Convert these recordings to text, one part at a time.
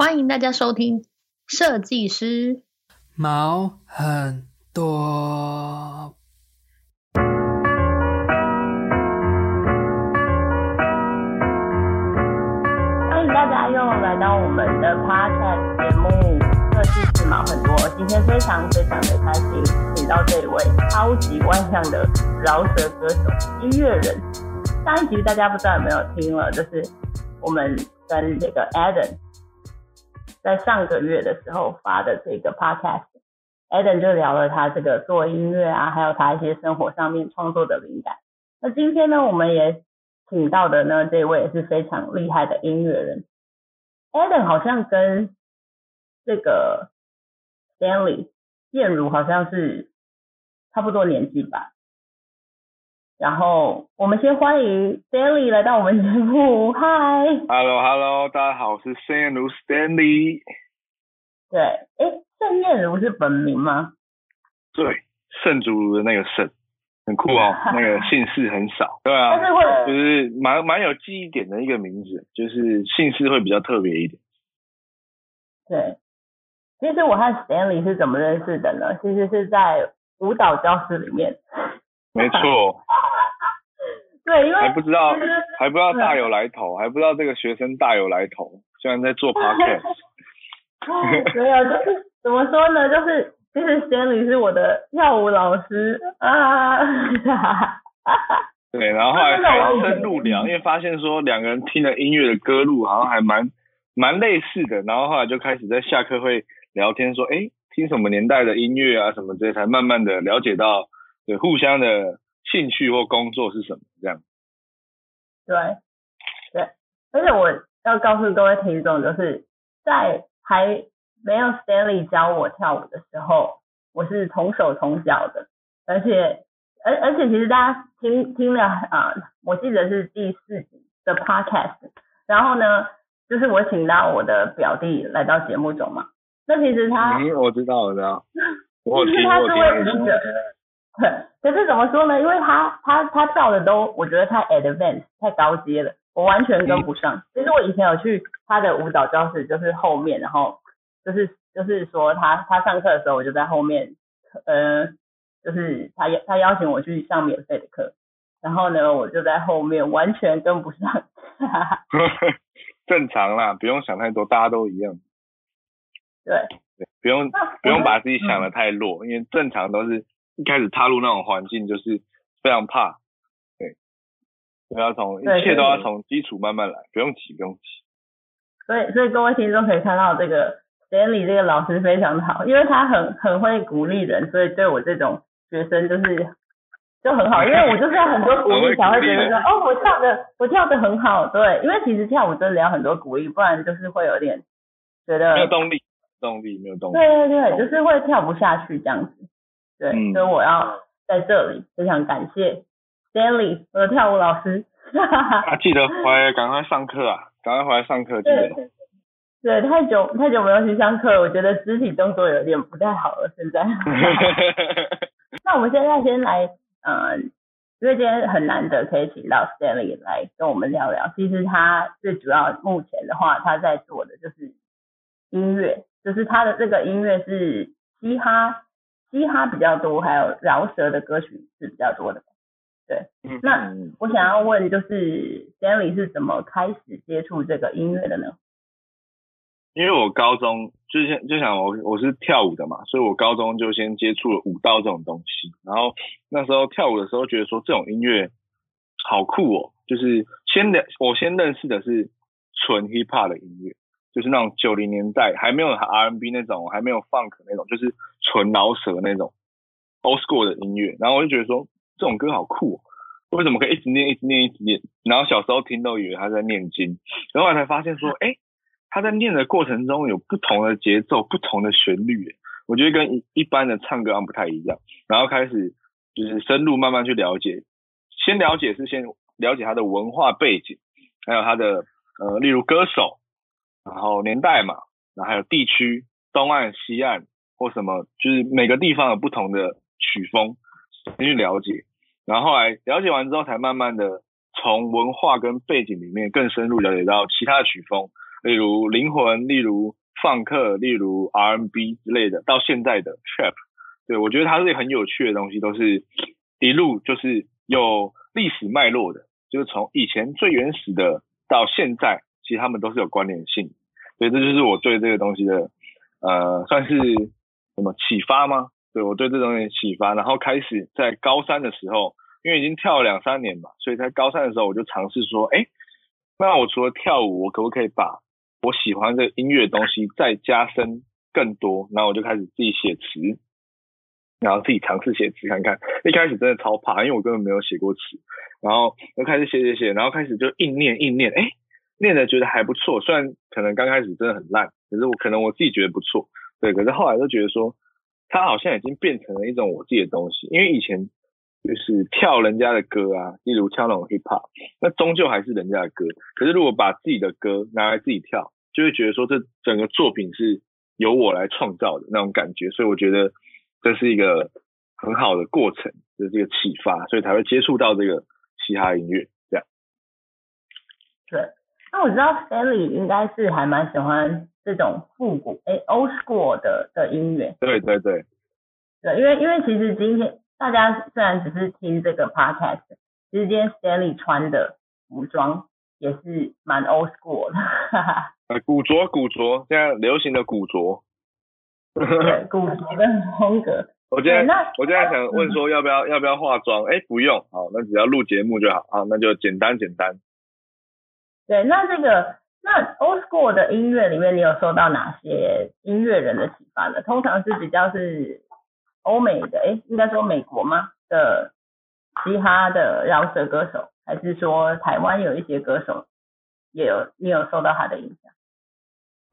欢迎大家收听设计师毛很多。欢迎大家又来到我们的 podcast 节目设计师毛很多。今天非常非常的开心，请到这一位超级外向的饶舌歌手、音乐人。上一集大家不知道有没有听了，就是我们跟这个 Adam。在上个月的时候发的这个 podcast，Adam 就聊了他这个做音乐啊，还有他一些生活上面创作的灵感。那今天呢，我们也请到的呢，这位也是非常厉害的音乐人，Adam 好像跟这个 Stanley 建儒好像是差不多年纪吧。然后我们先欢迎 Stanley 来到我们节目，嗨，Hello Hello，大家好，我是盛彦儒 Stanley。对，哎，盛彦儒是本名吗？对，盛竹如的那个盛，很酷哦，那个姓氏很少，对啊，是会就是蛮蛮有记忆点的一个名字，就是姓氏会比较特别一点。对，其实我和 Stanley 是怎么认识的呢？其实是在舞蹈教室里面。没错。对，因为还不知道，还不知道大有来头，还不知道这个学生大有来头，居然在做 podcast。没有，就是怎么说呢？就是就是 Stanley 是我的跳舞老师啊。对，然后后来才深入聊，因为发现说两个人听的音乐的歌路好像还蛮蛮类似的，然后后来就开始在下课会聊天说，哎，听什么年代的音乐啊什么这些，才慢慢的了解到对互相的。兴趣或工作是什么？这样。对，对，而且我要告诉各位听众，就是在还没有 Stanley 教我跳舞的时候，我是同手同脚的，而且，而而且其实大家听听了啊，我记得是第四集的 Podcast，然后呢，就是我请到我的表弟来到节目中嘛，那其实他，嗯，我知道，我知道，我他是位舞者。可是怎么说呢？因为他他他跳的都我觉得太 advanced 太高阶了，我完全跟不上。其实我以前有去他的舞蹈教室，就是后面，然后就是就是说他他上课的时候，我就在后面，呃，就是他他邀请我去上免费的课，然后呢，我就在后面完全跟不上。正常啦，不用想太多，大家都一样。对对，不用不用把自己想的太弱，因为正常都是。一开始踏入那种环境，就是非常怕，对，都要从一切都要从基础慢慢来，不用急，不用急。所以，所以各位听众可以看到，这个 Stanley 这个老师非常好，因为他很很会鼓励人，所以对我这种学生就是就很好，因为我就是要很多鼓励才会觉得说，哦，我跳的我跳的很好，对，因为其实跳舞真的要很多鼓励，不然就是会有点觉得没有动力，动力没有动力，对对对，就是会跳不下去这样子。对，嗯、所以我要在这里非常感谢 Stanley 我的跳舞老师。啊，记得回来赶快上课啊，赶快回来上课，记得。对，对，太久太久没有去上课，我觉得肢体动作有点不太好了，现在。那我们现在先来，嗯、呃，因为今天很难得可以请到 Stanley 来跟我们聊聊。其实他最主要目前的话，他在做的就是音乐，就是他的这个音乐是嘻哈。嘻哈比较多，还有饶舌的歌曲是比较多的。对，那我想要问，就是 Stanley 是怎么开始接触这个音乐的呢？因为我高中就先就想我我是跳舞的嘛，所以我高中就先接触了舞蹈这种东西。然后那时候跳舞的时候，觉得说这种音乐好酷哦，就是先的我先认识的是纯 hip hop 的音乐。就是那种九零年代还没有 R&B 那种，还没有 Funk 那种，就是纯饶舌那种 Old School 的音乐。然后我就觉得说，这种歌好酷哦，为什么可以一直念、一直念、一直念？然后小时候听都以为他在念经，然后后来才发现说，哎，他在念的过程中有不同的节奏、不同的旋律，我觉得跟一般的唱歌好像不太一样。然后开始就是深入慢慢去了解，先了解是先了解他的文化背景，还有他的呃，例如歌手。然后年代嘛，然后还有地区，东岸、西岸或什么，就是每个地方有不同的曲风，先去了解。然后来了解完之后，才慢慢的从文化跟背景里面更深入了解到其他的曲风，例如灵魂，例如放克，例如 R&B 之类的，到现在的 Trap，对，我觉得它是一个很有趣的东西，都是一路就是有历史脉络的，就是从以前最原始的到现在，其实他们都是有关联性，所以这就是我对这个东西的呃，算是什么启发吗？对，我对这种启发，然后开始在高三的时候，因为已经跳了两三年嘛，所以在高三的时候我就尝试说，哎，那我除了跳舞，我可不可以把我喜欢的音乐的东西再加深更多？然后我就开始自己写词，然后自己尝试写词看看。一开始真的超怕，因为我根本没有写过词，然后就开始写写写，然后开始就硬念硬念，哎，念的觉得还不错，虽然可能刚开始真的很烂，可是我可能我自己觉得不错，对，可是后来就觉得说。它好像已经变成了一种我自己的东西，因为以前就是跳人家的歌啊，例如跳那种 hip hop，那终究还是人家的歌。可是如果把自己的歌拿来自己跳，就会觉得说这整个作品是由我来创造的那种感觉。所以我觉得这是一个很好的过程，就是一个启发，所以才会接触到这个嘻哈音乐这样。对，那我知道 Sally 应该是还蛮喜欢。这种复古哎，old school 的的音乐，对对对，对，因为因为其实今天大家虽然只是听这个 podcast，其实今天 Stanley 穿的服装也是蛮 old school 的，哈哈。呃，古着古着，现在流行的古着，对，古着的风格。我今天我今天想问说要不要、嗯、要不要化妆？哎，不用，好，那只要录节目就好，好，那就简单简单。对，那这个。那 old school 的音乐里面，你有受到哪些音乐人的启发呢？通常是比较是欧美的，诶，应该说美国吗？的嘻哈的饶舌歌手，还是说台湾有一些歌手也有你有受到他的影响？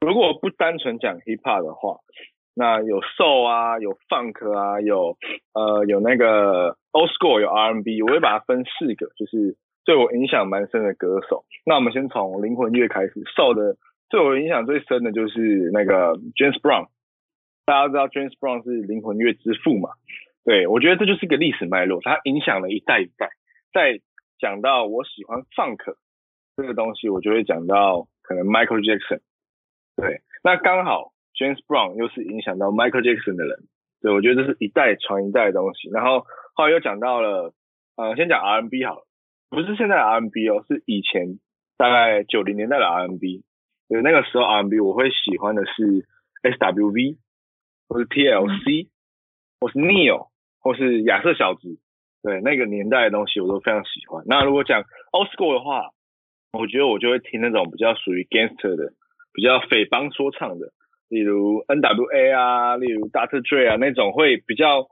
如果不单纯讲 hip hop 的话，那有 soul 啊，有 funk 啊，有呃有那个 old school 有 R&B，我会把它分四个，就是。对我影响蛮深的歌手，那我们先从灵魂乐开始。受的对我影响最深的就是那个 James Brown，大家知道 James Brown 是灵魂乐之父嘛？对，我觉得这就是一个历史脉络，它影响了一代一代。再讲到我喜欢 Funk 这个东西，我就会讲到可能 Michael Jackson。对，那刚好 James Brown 又是影响到 Michael Jackson 的人，对，我觉得这是一代传一代的东西。然后后来又讲到了，呃，先讲 R&B 好了。不是现在的 R&B 哦，是以前大概九零年代的 R&B。对，那个时候 R&B 我会喜欢的是 SWV，或是 TLC，或是 Neo，或是亚瑟小子。对，那个年代的东西我都非常喜欢。那如果讲 Old School 的话，我觉得我就会听那种比较属于 Gangster 的，比较匪帮说唱的，例如 NWA 啊，例如 Dr. Dre 啊那种会比较。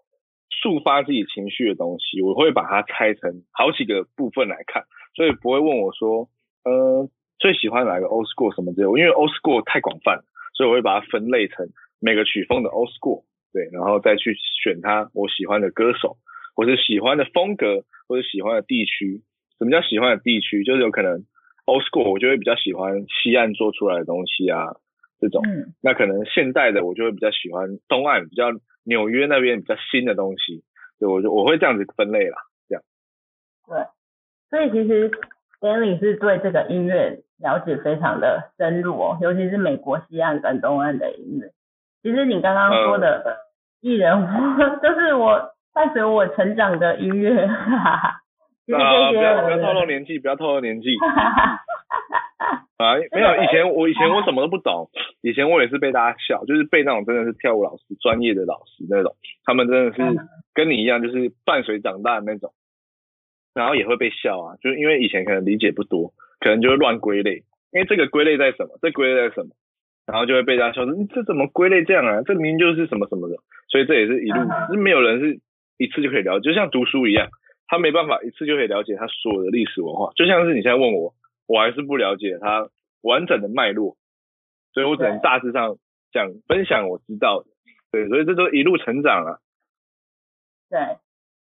抒发自己情绪的东西，我会把它拆成好几个部分来看，所以不会问我说，呃，最喜欢哪个 old school 什么之类的，因为 old school 太广泛，所以我会把它分类成每个曲风的 old school，对，然后再去选它我喜欢的歌手，或者喜欢的风格，或者喜欢的地区。什么叫喜欢的地区？就是有可能 old school 我就会比较喜欢西岸做出来的东西啊，这种，嗯，那可能现代的我就会比较喜欢东岸比较。纽约那边比较新的东西，对，我就我会这样子分类啦，这样。对，所以其实 Stanley 是对这个音乐了解非常的深入哦，尤其是美国西岸跟东岸的音乐。其实你刚刚说的艺人，嗯、就是我伴随我成长的音乐，哈哈哈。啊，不要不要透露年纪，不要透露年纪。啊，没有，以前我以前我什么都不懂，以前我也是被大家笑，就是被那种真的是跳舞老师、专业的老师那种，他们真的是跟你一样，就是伴随长大的那种，然后也会被笑啊，就是因为以前可能理解不多，可能就会乱归类，因为这个归类在什么，这归类在什么，然后就会被大家笑说，你这怎么归类这样啊？这明明就是什么什么的，所以这也是一路，是没有人是一次就可以了解，就像读书一样，他没办法一次就可以了解他所有的历史文化，就像是你现在问我。我还是不了解它完整的脉络，所以我只能大致上讲分享我知道的，对，所以这都一路成长了。对，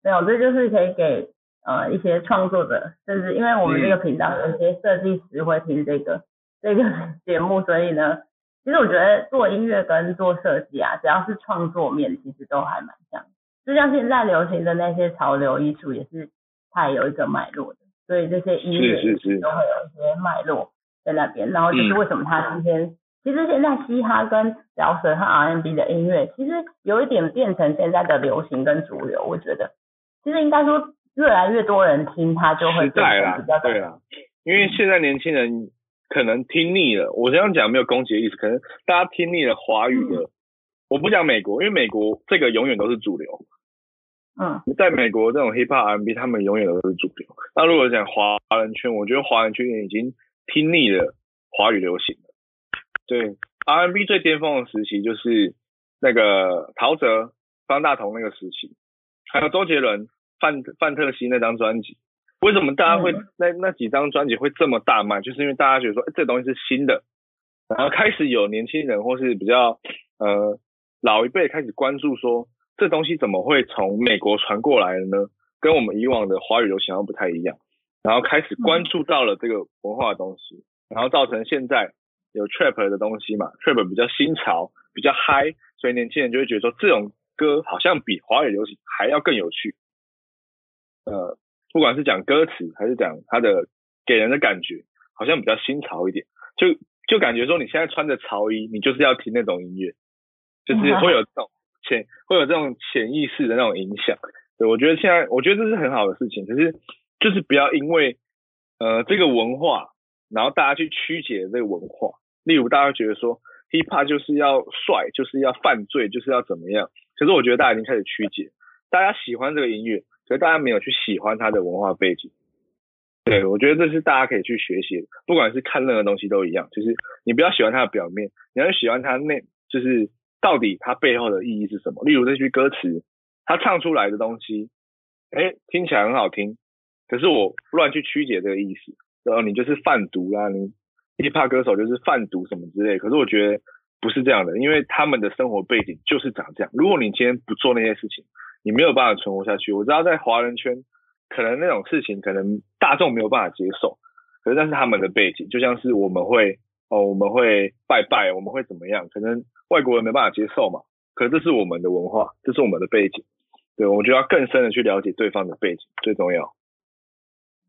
没有，这就是可以给呃一些创作者，甚至因为我们这个频道有一些设计师会听这个、嗯、这个 节目，所以呢，其实我觉得做音乐跟做设计啊，只要是创作面，其实都还蛮像。就像现在流行的那些潮流艺术，也是它也有一个脉络的。所以这些音乐都会有一些脉络，在那边，然后就是为什么他今天，嗯、其实现在嘻哈跟饶舌和 R&B 的音乐，其实有一点变成现在的流行跟主流，我觉得，其实应该说越来越多人听，他就会变成比较对啦，因为现在年轻人可能听腻了，我这样讲没有攻击的意思，可能大家听腻了华语的，嗯、我不讲美国，因为美国这个永远都是主流。嗯，在美国这种 hip hop R&B，他们永远都是主流。那如果讲华人圈，我觉得华人圈已经听腻了华语流行了。对，R&B 最巅峰的时期就是那个陶喆、方大同那个时期，还有周杰伦、范范特西那张专辑。为什么大家会那那几张专辑会这么大卖？就是因为大家觉得说，欸，这东西是新的，然后开始有年轻人或是比较呃老一辈开始关注说。这东西怎么会从美国传过来的呢？跟我们以往的华语流行不太一样，然后开始关注到了这个文化的东西，然后造成现在有 trap 的东西嘛，trap 比较新潮，比较嗨，所以年轻人就会觉得说这种歌好像比华语流行还要更有趣。呃，不管是讲歌词还是讲它的给人的感觉，好像比较新潮一点，就就感觉说你现在穿着潮衣，你就是要听那种音乐，就是会有这种。潜会有这种潜意识的那种影响，对，我觉得现在我觉得这是很好的事情，可是就是不要因为呃这个文化，然后大家去曲解这个文化，例如大家觉得说 hip hop 就是要帅，就是要犯罪，就是要怎么样，可是我觉得大家已经开始曲解，大家喜欢这个音乐，可是大家没有去喜欢它的文化背景，对，我觉得这是大家可以去学习的，不管是看任何东西都一样，就是你不要喜欢它的表面，你要喜欢它内就是。到底它背后的意义是什么？例如这句歌词，他唱出来的东西，哎，听起来很好听，可是我乱去曲解这个意思，然后你就是贩毒啦，你 hiphop 歌手就是贩毒什么之类。可是我觉得不是这样的，因为他们的生活背景就是长这样。如果你今天不做那些事情，你没有办法存活下去。我知道在华人圈，可能那种事情可能大众没有办法接受，可是那是他们的背景，就像是我们会。哦，我们会拜拜，我们会怎么样？可能外国人没办法接受嘛。可是这是我们的文化，这是我们的背景。对，我觉得要更深的去了解对方的背景最重要。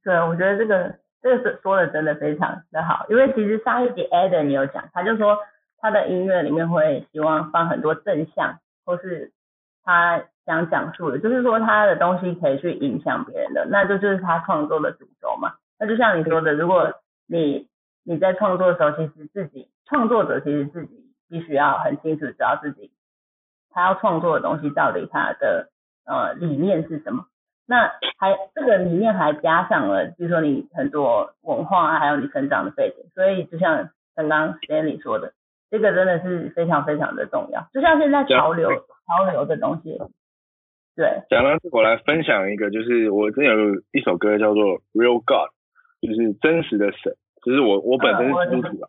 对，我觉得这个这个是说的真的非常的好，因为其实上一集 Adam 你有讲，他就说他的音乐里面会希望放很多正向，或是他想讲述的，就是说他的东西可以去影响别人的，那这就是他创作的主轴嘛。那就像你说的，如果你你在创作的时候，其实自己创作者其实自己必须要很清楚知道自己他要创作的东西到底他的呃理念是什么。那还这个理念还加上了，就是说你很多文化啊，还有你成长的背景。所以就像刚刚 Stanley 说的，这个真的是非常非常的重要。就像现在潮流潮流的东西，对。讲到这，我来分享一个，就是我真有一首歌叫做 Real God，就是真实的神。就是我，我本身是基督徒啊，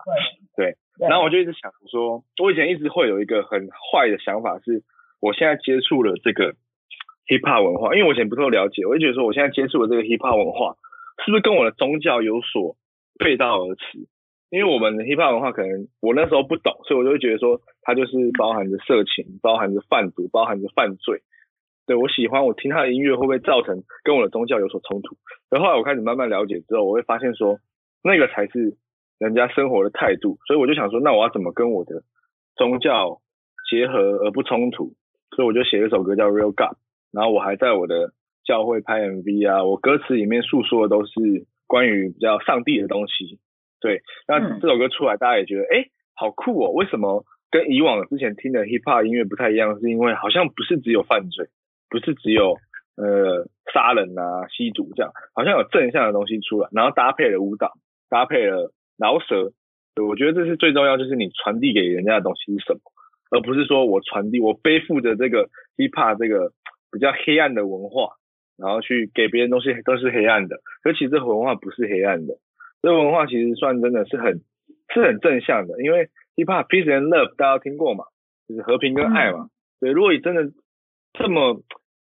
对，然后我就一直想说，我以前一直会有一个很坏的想法，是我现在接触了这个 hip hop 文化，因为我以前不太了解，我就觉得说，我现在接触了这个 hip hop 文化，是不是跟我的宗教有所背道而驰？因为我们的 hip hop 文化可能我那时候不懂，所以我就会觉得说，它就是包含着色情，包含着贩毒，包含着犯罪。对，我喜欢，我听他的音乐会不会造成跟我的宗教有所冲突？然后后来我开始慢慢了解之后，我会发现说。那个才是人家生活的态度，所以我就想说，那我要怎么跟我的宗教结合而不冲突？所以我就写了一首歌叫《Real God》，然后我还在我的教会拍 MV 啊，我歌词里面诉说的都是关于比较上帝的东西。对，那这首歌出来，大家也觉得，哎、欸，好酷哦！为什么跟以往之前听的 Hip Hop 音乐不太一样？是因为好像不是只有犯罪，不是只有呃杀人啊、吸毒这样，好像有正向的东西出来，然后搭配了舞蹈。搭配了饶舌，对，我觉得这是最重要，就是你传递给人家的东西是什么，而不是说我传递我背负着这个 hip hop 这个比较黑暗的文化，然后去给别人东西都是黑暗的。可其实这个文化不是黑暗的，这文化其实算真的是很是很正向的，因为 hip hop peace and love 大家都听过嘛，就是和平跟爱嘛。对，如果你真的这么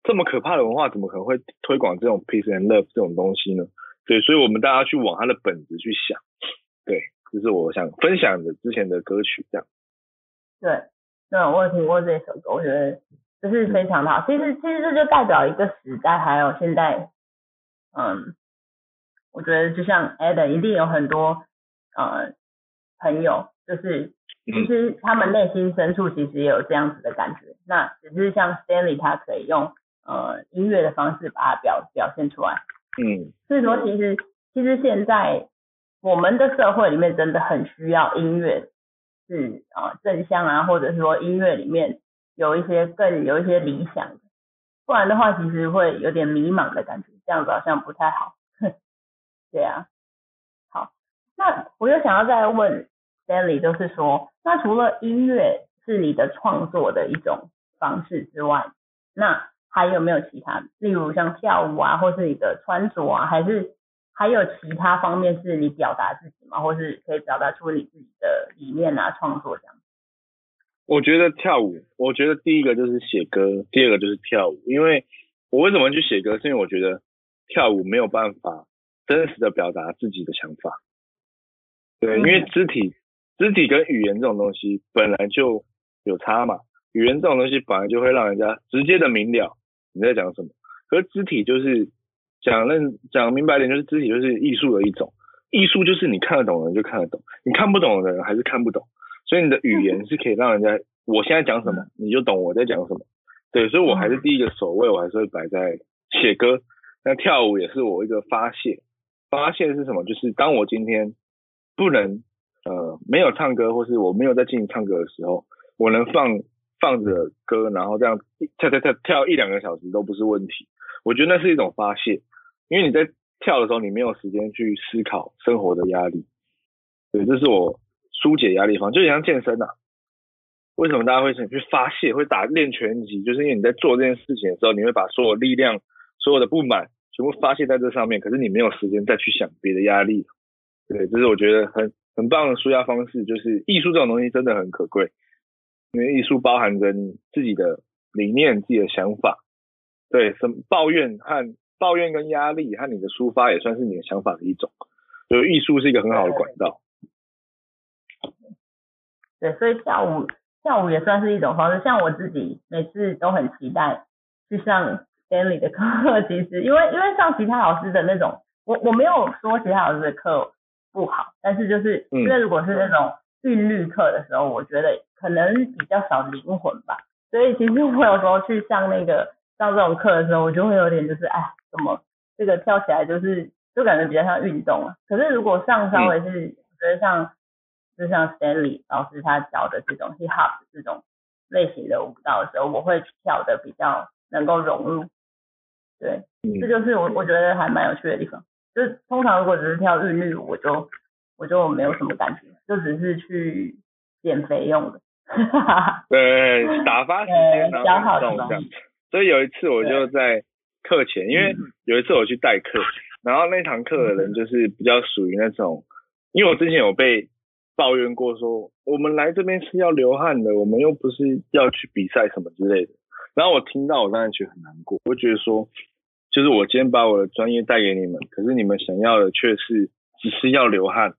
这么可怕的文化，怎么可能会推广这种 peace and love 这种东西呢？对，所以，我们大家去往他的本子去想，对，这是我想分享的之前的歌曲，这样。对，那我有听过这首歌，我觉得就是非常的好。其实，其实这就代表一个时代，还有现在，嗯，我觉得就像 Adam 一定有很多，呃朋友，就是其实他们内心深处其实也有这样子的感觉，那只是像 Stanley 他可以用呃音乐的方式把它表表现出来。嗯，所以说其实其实现在我们的社会里面真的很需要音乐，是啊、呃、正向啊，或者是说音乐里面有一些更有一些理想的，不然的话其实会有点迷茫的感觉，这样子好像不太好。对啊，好，那我又想要再问 Stanley，就是说，那除了音乐是你的创作的一种方式之外，那还有没有其他，例如像跳舞啊，或是你的穿着啊，还是还有其他方面是你表达自己吗？或是可以表达出你自己的理念啊，创作这样？我觉得跳舞，我觉得第一个就是写歌，第二个就是跳舞。因为我为什么去写歌，是因为我觉得跳舞没有办法。真实的表达自己的想法，对，因为肢体、肢体跟语言这种东西本来就有差嘛。语言这种东西本来就会让人家直接的明了你在讲什么，可是肢体就是讲认讲明白点，就是肢体就是艺术的一种。艺术就是你看得懂的人就看得懂，你看不懂的人还是看不懂。所以你的语言是可以让人家我现在讲什么你就懂我在讲什么。对，所以我还是第一个首位，我还是会摆在写歌。那跳舞也是我一个发泄。发泄是什么？就是当我今天不能呃没有唱歌，或是我没有在进行唱歌的时候，我能放放着歌，然后这样跳跳跳跳一两个小时都不是问题。我觉得那是一种发泄，因为你在跳的时候，你没有时间去思考生活的压力。对，这是我疏解压力方，就像健身啊。为什么大家会想去发泄，会打练拳击？就是因为你在做这件事情的时候，你会把所有力量、所有的不满。全部发泄在这上面，可是你没有时间再去想别的压力，对，这是我觉得很很棒的舒压方式。就是艺术这种东西真的很可贵，因为艺术包含着你自己的理念、自己的想法，对，什么抱怨和抱怨跟压力和你的抒发也算是你的想法的一种，所以艺术是一个很好的管道。对，所以跳舞跳舞也算是一种方式。像我自己每次都很期待去上。Stanley 的课其实，因为因为上其他老师的那种，我我没有说其他老师的课不好，但是就是因为如果是那种韵律课的时候，我觉得可能比较少灵魂吧。所以其实我有时候去上那个上这种课的时候，我就会有点就是哎，怎么这个跳起来就是就感觉比较像运动啊。可是如果上稍微是，我觉得像就像 Stanley 老师他教的这种 Hip Hop 这种类型的舞蹈的时候，我会跳的比较能够融入。对，这就是我我觉得还蛮有趣的地方。就是通常如果只是跳韵律舞，我就我就没有什么感觉，就只是去减肥用的。对，打发时间，然后运动这样。所以有一次我就在课前，因为有一次我去代课，然后那堂课的人就是比较属于那种，因为我之前有被抱怨过说，我们来这边是要流汗的，我们又不是要去比赛什么之类的。然后我听到，我当然觉得很难过。我觉得说，就是我今天把我的专业带给你们，可是你们想要的却是只是要流汗，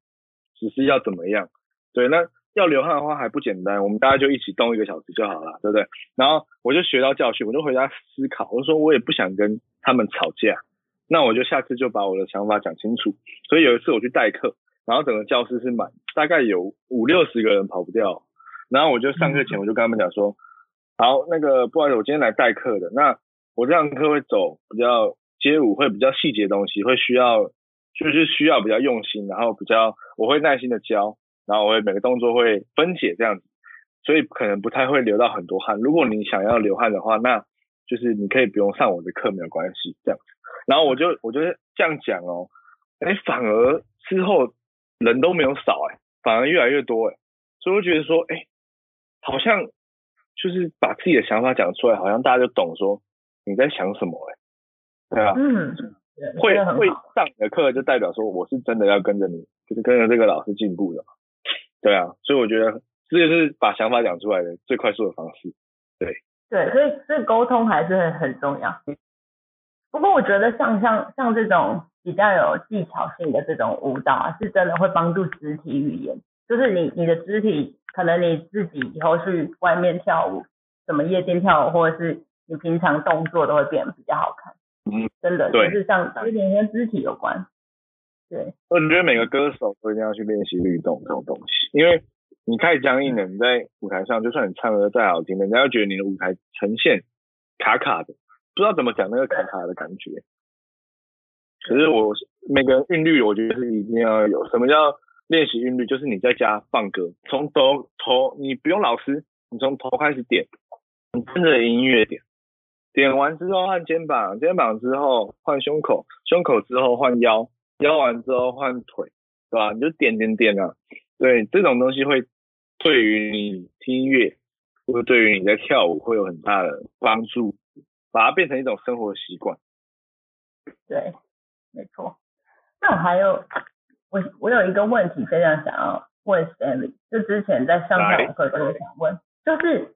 只是要怎么样？对，那要流汗的话还不简单，我们大家就一起动一个小时就好了，对不对？然后我就学到教训，我就回家思考，我说我也不想跟他们吵架，那我就下次就把我的想法讲清楚。所以有一次我去代课，然后整个教室是满，大概有五六十个人跑不掉，然后我就上课前我就跟他们讲说。好，那个不好意思，我今天来代课的。那我这堂课会走比较街舞，会比较细节的东西，会需要就是需要比较用心，然后比较我会耐心的教，然后我会每个动作会分解这样子，所以可能不太会流到很多汗。如果你想要流汗的话，那就是你可以不用上我的课，没有关系这样子。然后我就我就这样讲哦，哎，反而之后人都没有少哎，反而越来越多哎，所以我觉得说，哎，好像。就是把自己的想法讲出来，好像大家就懂说你在想什么哎、欸，对啊，嗯，会会上你的课就代表说我是真的要跟着你，就是跟着这个老师进步的嘛，对啊，所以我觉得这就是把想法讲出来的最快速的方式，对，对，所以这沟通还是很很重要。不过我觉得像像像这种比较有技巧性的这种舞蹈啊，是真的会帮助肢体语言，就是你你的肢体。可能你自己以后去外面跳舞，什么夜间跳舞，或者是你平常动作都会变得比较好看。嗯，真的，就是像有点跟肢体有关。对，我觉得每个歌手都一定要去练习律动这种东西，因为你太僵硬了，你在舞台上就算你唱歌再好听，人家会觉得你的舞台呈现卡卡的，不知道怎么讲那个卡卡的感觉。可是我每个人韵律，我觉得是一定要有。什么叫练习韵律？就是你在家放歌，从头头你不用老师，你从头开始点，你跟着音乐点，点完之后换肩膀，肩膀之后换胸口，胸口之后换腰，腰完之后换腿，对吧？你就点点点啊。对，这种东西会对于你听音乐，或者对于你在跳舞会有很大的帮助，把它变成一种生活习惯。对。没错，那我还有我我有一个问题非常想要问 Stanley，就之前在上跳舞课都有想问，就是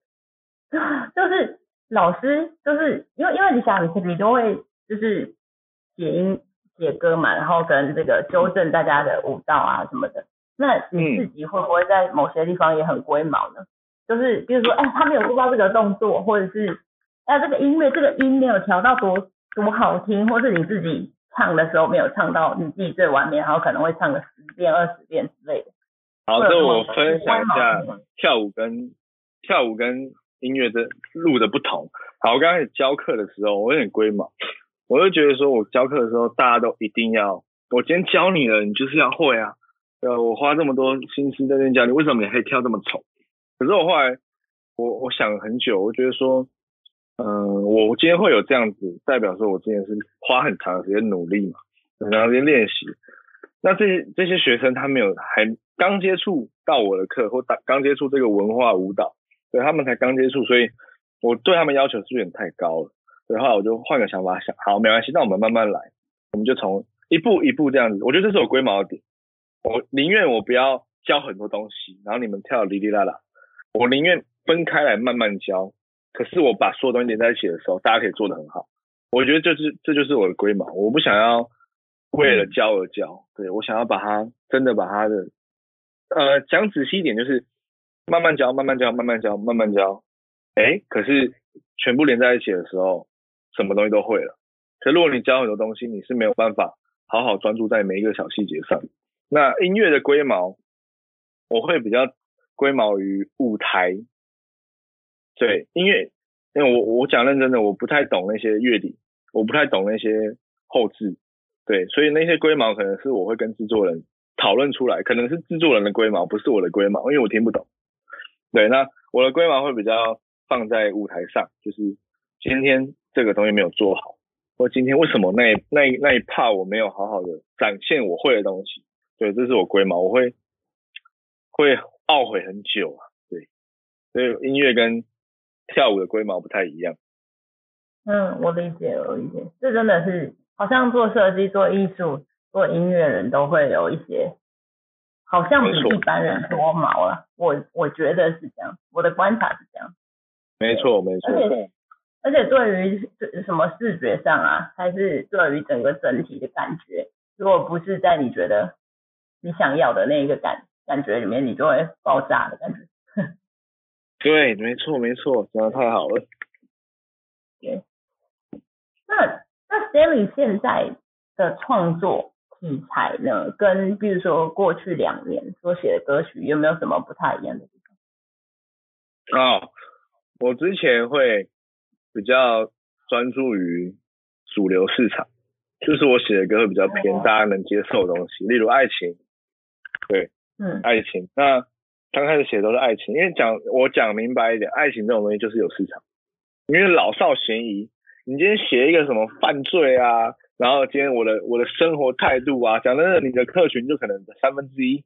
就是老师就是因为因为你想你你都会就是写音写歌嘛，然后跟这个纠正大家的舞蹈啊什么的，那你自己会不会在某些地方也很龟毛呢？就是比如说哎他没有做到这个动作，或者是哎这个音乐这个音没有调到多多好听，或是你自己。唱的时候没有唱到你自己最完美，然后可能会唱个十遍、二十遍之类的。好，这我分享一下跳舞跟跳舞跟音乐的路的不同。好，我刚开始教课的时候，我有点龟毛，我就觉得说我教课的时候大家都一定要，我今天教你了，你就是要会啊。呃，我花这么多心思在这教你，为什么你可以跳这么丑？可是我后来我我想了很久，我觉得说。嗯，我今天会有这样子，代表说我今天是花很长的时间努力嘛，很长时间练习。那这些这些学生他没有还刚接触到我的课，或打刚接触这个文化舞蹈，对他们才刚接触，所以我对他们要求是有点太高了。所以后来我就换个想法想，好，没关系，那我们慢慢来，我们就从一步一步这样子。我觉得这是我龟毛的点，我宁愿我不要教很多东西，然后你们跳哩哩啦啦，我宁愿分开来慢慢教。可是我把所有东西连在一起的时候，大家可以做得很好。我觉得就是这就是我的龟毛，我不想要为了教而教，对，我想要把它真的把它的呃讲仔细一点，就是慢慢教，慢慢教，慢慢教，慢慢教。哎，可是全部连在一起的时候，什么东西都会了。可如果你教很多东西，你是没有办法好好专注在每一个小细节上。那音乐的龟毛，我会比较龟毛于舞台。对，音乐，因为我我讲认真的，我不太懂那些乐理，我不太懂那些后置，对，所以那些龟毛可能是我会跟制作人讨论出来，可能是制作人的龟毛，不是我的龟毛，因为我听不懂。对，那我的龟毛会比较放在舞台上，就是今天这个东西没有做好，或今天为什么那那那一 part 我没有好好的展现我会的东西，对，这是我龟毛，我会会懊悔很久啊，对，所以音乐跟跳舞的龟毛不太一样。嗯，我理解，我理解。这真的是好像做设计、做艺术、做音乐人都会有一些，好像比一般人多毛了。我我觉得是这样，我的观察是这样。没错，没错。而且而且对于什么视觉上啊，还是对于整个整体的感觉，如果不是在你觉得你想要的那一个感感觉里面，你就会爆炸的感觉。对，没错，没错，讲的太好了。对，那那 Stanley 现在的创作题材呢，跟比如说过去两年所写的歌曲有没有什么不太一样的地方？哦，我之前会比较专注于主流市场，就是我写的歌会比较偏大家能接受的东西，例如爱情。对，嗯，爱情那。刚开始写的都是爱情，因为讲我讲明白一点，爱情这种东西就是有市场，因为老少咸宜。你今天写一个什么犯罪啊，然后今天我的我的生活态度啊，讲真的，你的客群就可能三分之一。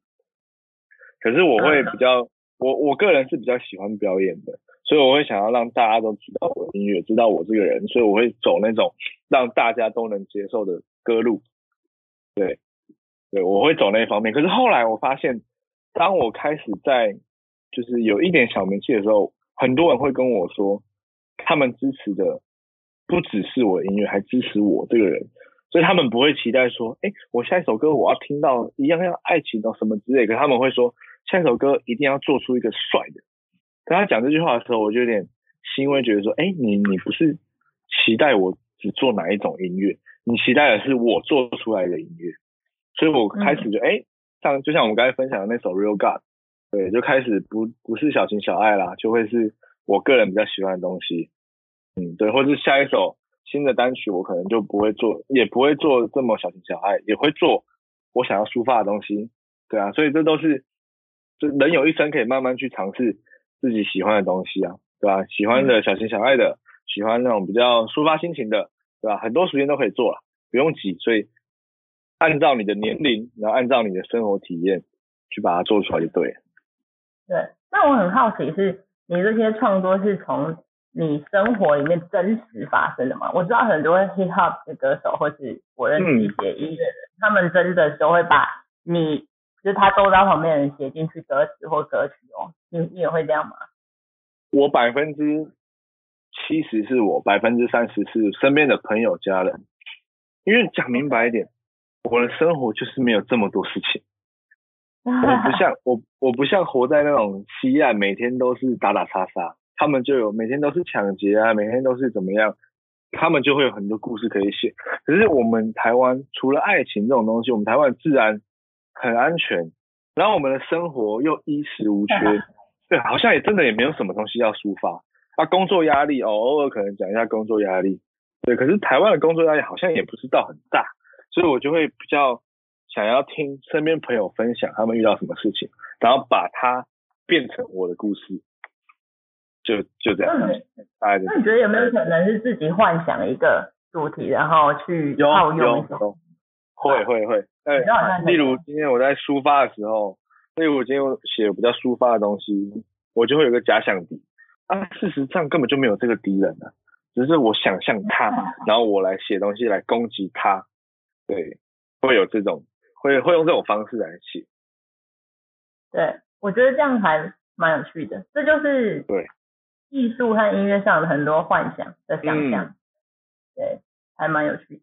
可是我会比较，我我个人是比较喜欢表演的，所以我会想要让大家都知道我的音乐，知道我这个人，所以我会走那种让大家都能接受的歌路。对，对，我会走那一方面。可是后来我发现。当我开始在就是有一点小名气的时候，很多人会跟我说，他们支持的不只是我的音乐，还支持我这个人，所以他们不会期待说，哎，我下一首歌我要听到一样样爱情的什么之类，可他们会说，下一首歌一定要做出一个帅的。跟他讲这句话的时候，我就有点欣慰，觉得说，哎，你你不是期待我只做哪一种音乐，你期待的是我做出来的音乐。所以我开始就哎、嗯，像就像我们刚才分享的那首《Real God》，对，就开始不不是小情小爱啦，就会是我个人比较喜欢的东西，嗯，对，或者是下一首新的单曲，我可能就不会做，也不会做这么小情小爱，也会做我想要抒发的东西，对啊，所以这都是就人有一生可以慢慢去尝试自己喜欢的东西啊，对吧、啊？喜欢的小情小爱的，喜欢那种比较抒发心情的，对吧、啊？很多时间都可以做了，不用急，所以。按照你的年龄，然后按照你的生活体验去把它做出来就对了。对，那我很好奇是，你这些创作是从你生活里面真实发生的吗？我知道很多 hip hop 的歌手，或是我认识一些音乐人，嗯，他们真的都会把你，就是他周遭旁边的人写进去歌词或歌曲哦。你你也会这样吗？我百分之七十是我，百分之三十是身边的朋友家人。因为讲明白一点。我的生活就是没有这么多事情，我不像我，我不像活在那种西岸，每天都是打打杀杀，他们就有每天都是抢劫啊，每天都是怎么样，他们就会有很多故事可以写。可是我们台湾除了爱情这种东西，我们台湾自然很安全，然后我们的生活又衣食无缺，对，好像也真的也没有什么东西要抒发。啊，工作压力哦，偶尔可能讲一下工作压力，对，可是台湾的工作压力好像也不是到很大。所以我就会比较想要听身边朋友分享他们遇到什么事情，然后把它变成我的故事，就就这样。那你觉得有没有可能是自己幻想一个主题，然后去套用？有有有。会会会。哎，例如今天我在抒发的时候，例如我今天写比较抒发的东西，我就会有个假想敌啊，事实上根本就没有这个敌人啊，只是我想象他，然后我来写东西来攻击他。对，会有这种，会会用这种方式来写。对，我觉得这样还蛮有趣的。这就是对艺术和音乐上的很多幻想的想象。嗯、对，还蛮有趣的。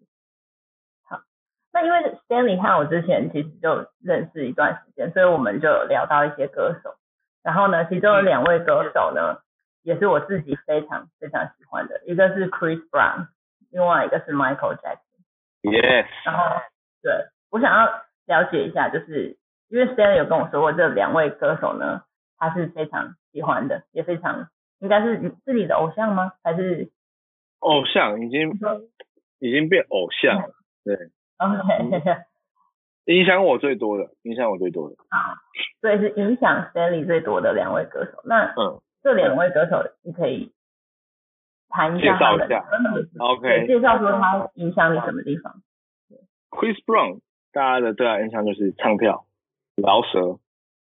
因为 Stanley 和我之前其实就认识一段时间，所以我们就聊到一些歌手。然后呢，其中有两位歌手呢，也是我自己非常非常喜欢的，一个是 Chris Brown，另外一个是 Michael Jackson。Yes，然后对，我想要了解一下，就是因为 Stanley 有跟我说过，这两位歌手呢，他是非常喜欢的，也非常应该是自己的偶像吗？还是偶像？已经已经变偶像了，对。OK，影响我最多的，影响我最多的啊，所以是影响 Stanley 最多的两位歌手。那嗯，这两位歌手你可以。谈一下他的，介绍一下，OK，介绍说他影响你什么地方？Chris Brown，大家的对他印象就是唱跳、饶舌、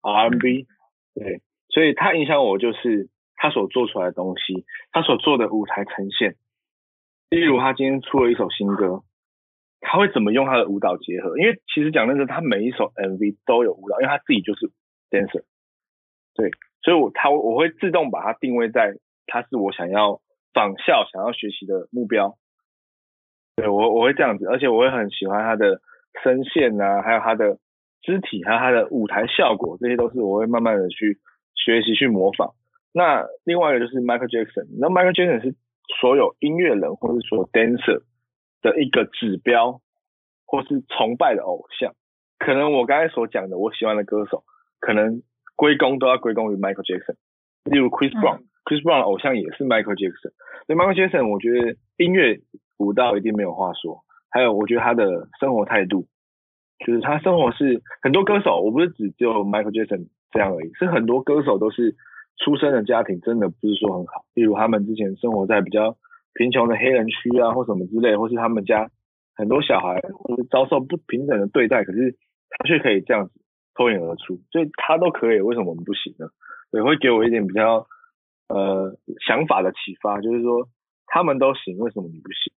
R&B，对，所以他影响我就是他所做出来的东西，他所做的舞台呈现。例如他今天出了一首新歌，他会怎么用他的舞蹈结合？因为其实讲真的，他每一首 MV 都有舞蹈，因为他自己就是 dancer，对，所以我他我会自动把它定位在他是我想要。仿效想要学习的目标，对，我我会这样子，而且我会很喜欢他的声线啊，还有他的肢体，还有他的舞台效果，这些都是我会慢慢的去学习去模仿。那另外一个就是 Michael Jackson，那 Michael Jackson 是所有音乐人或是所有 dancer 的一个指标，或是崇拜的偶像。可能我刚才所讲的我喜欢的歌手，可能归功都要归功于 Michael Jackson，例如 Chris Brown。嗯 Chris Brown 的偶像也是 Michael Jackson，所以 Michael Jackson 我觉得音乐舞蹈一定没有话说，还有我觉得他的生活态度，就是他生活是很多歌手，我不是只只有 Michael Jackson 这样而已，是很多歌手都是出生的家庭真的不是说很好，例如他们之前生活在比较贫穷的黑人区啊，或什么之类，或是他们家很多小孩或是遭受不平等的对待，可是他却可以这样子脱颖而出，所以他都可以，为什么我们不行呢？对，会给我一点比较。呃，想法的启发就是说，他们都行，为什么你不行？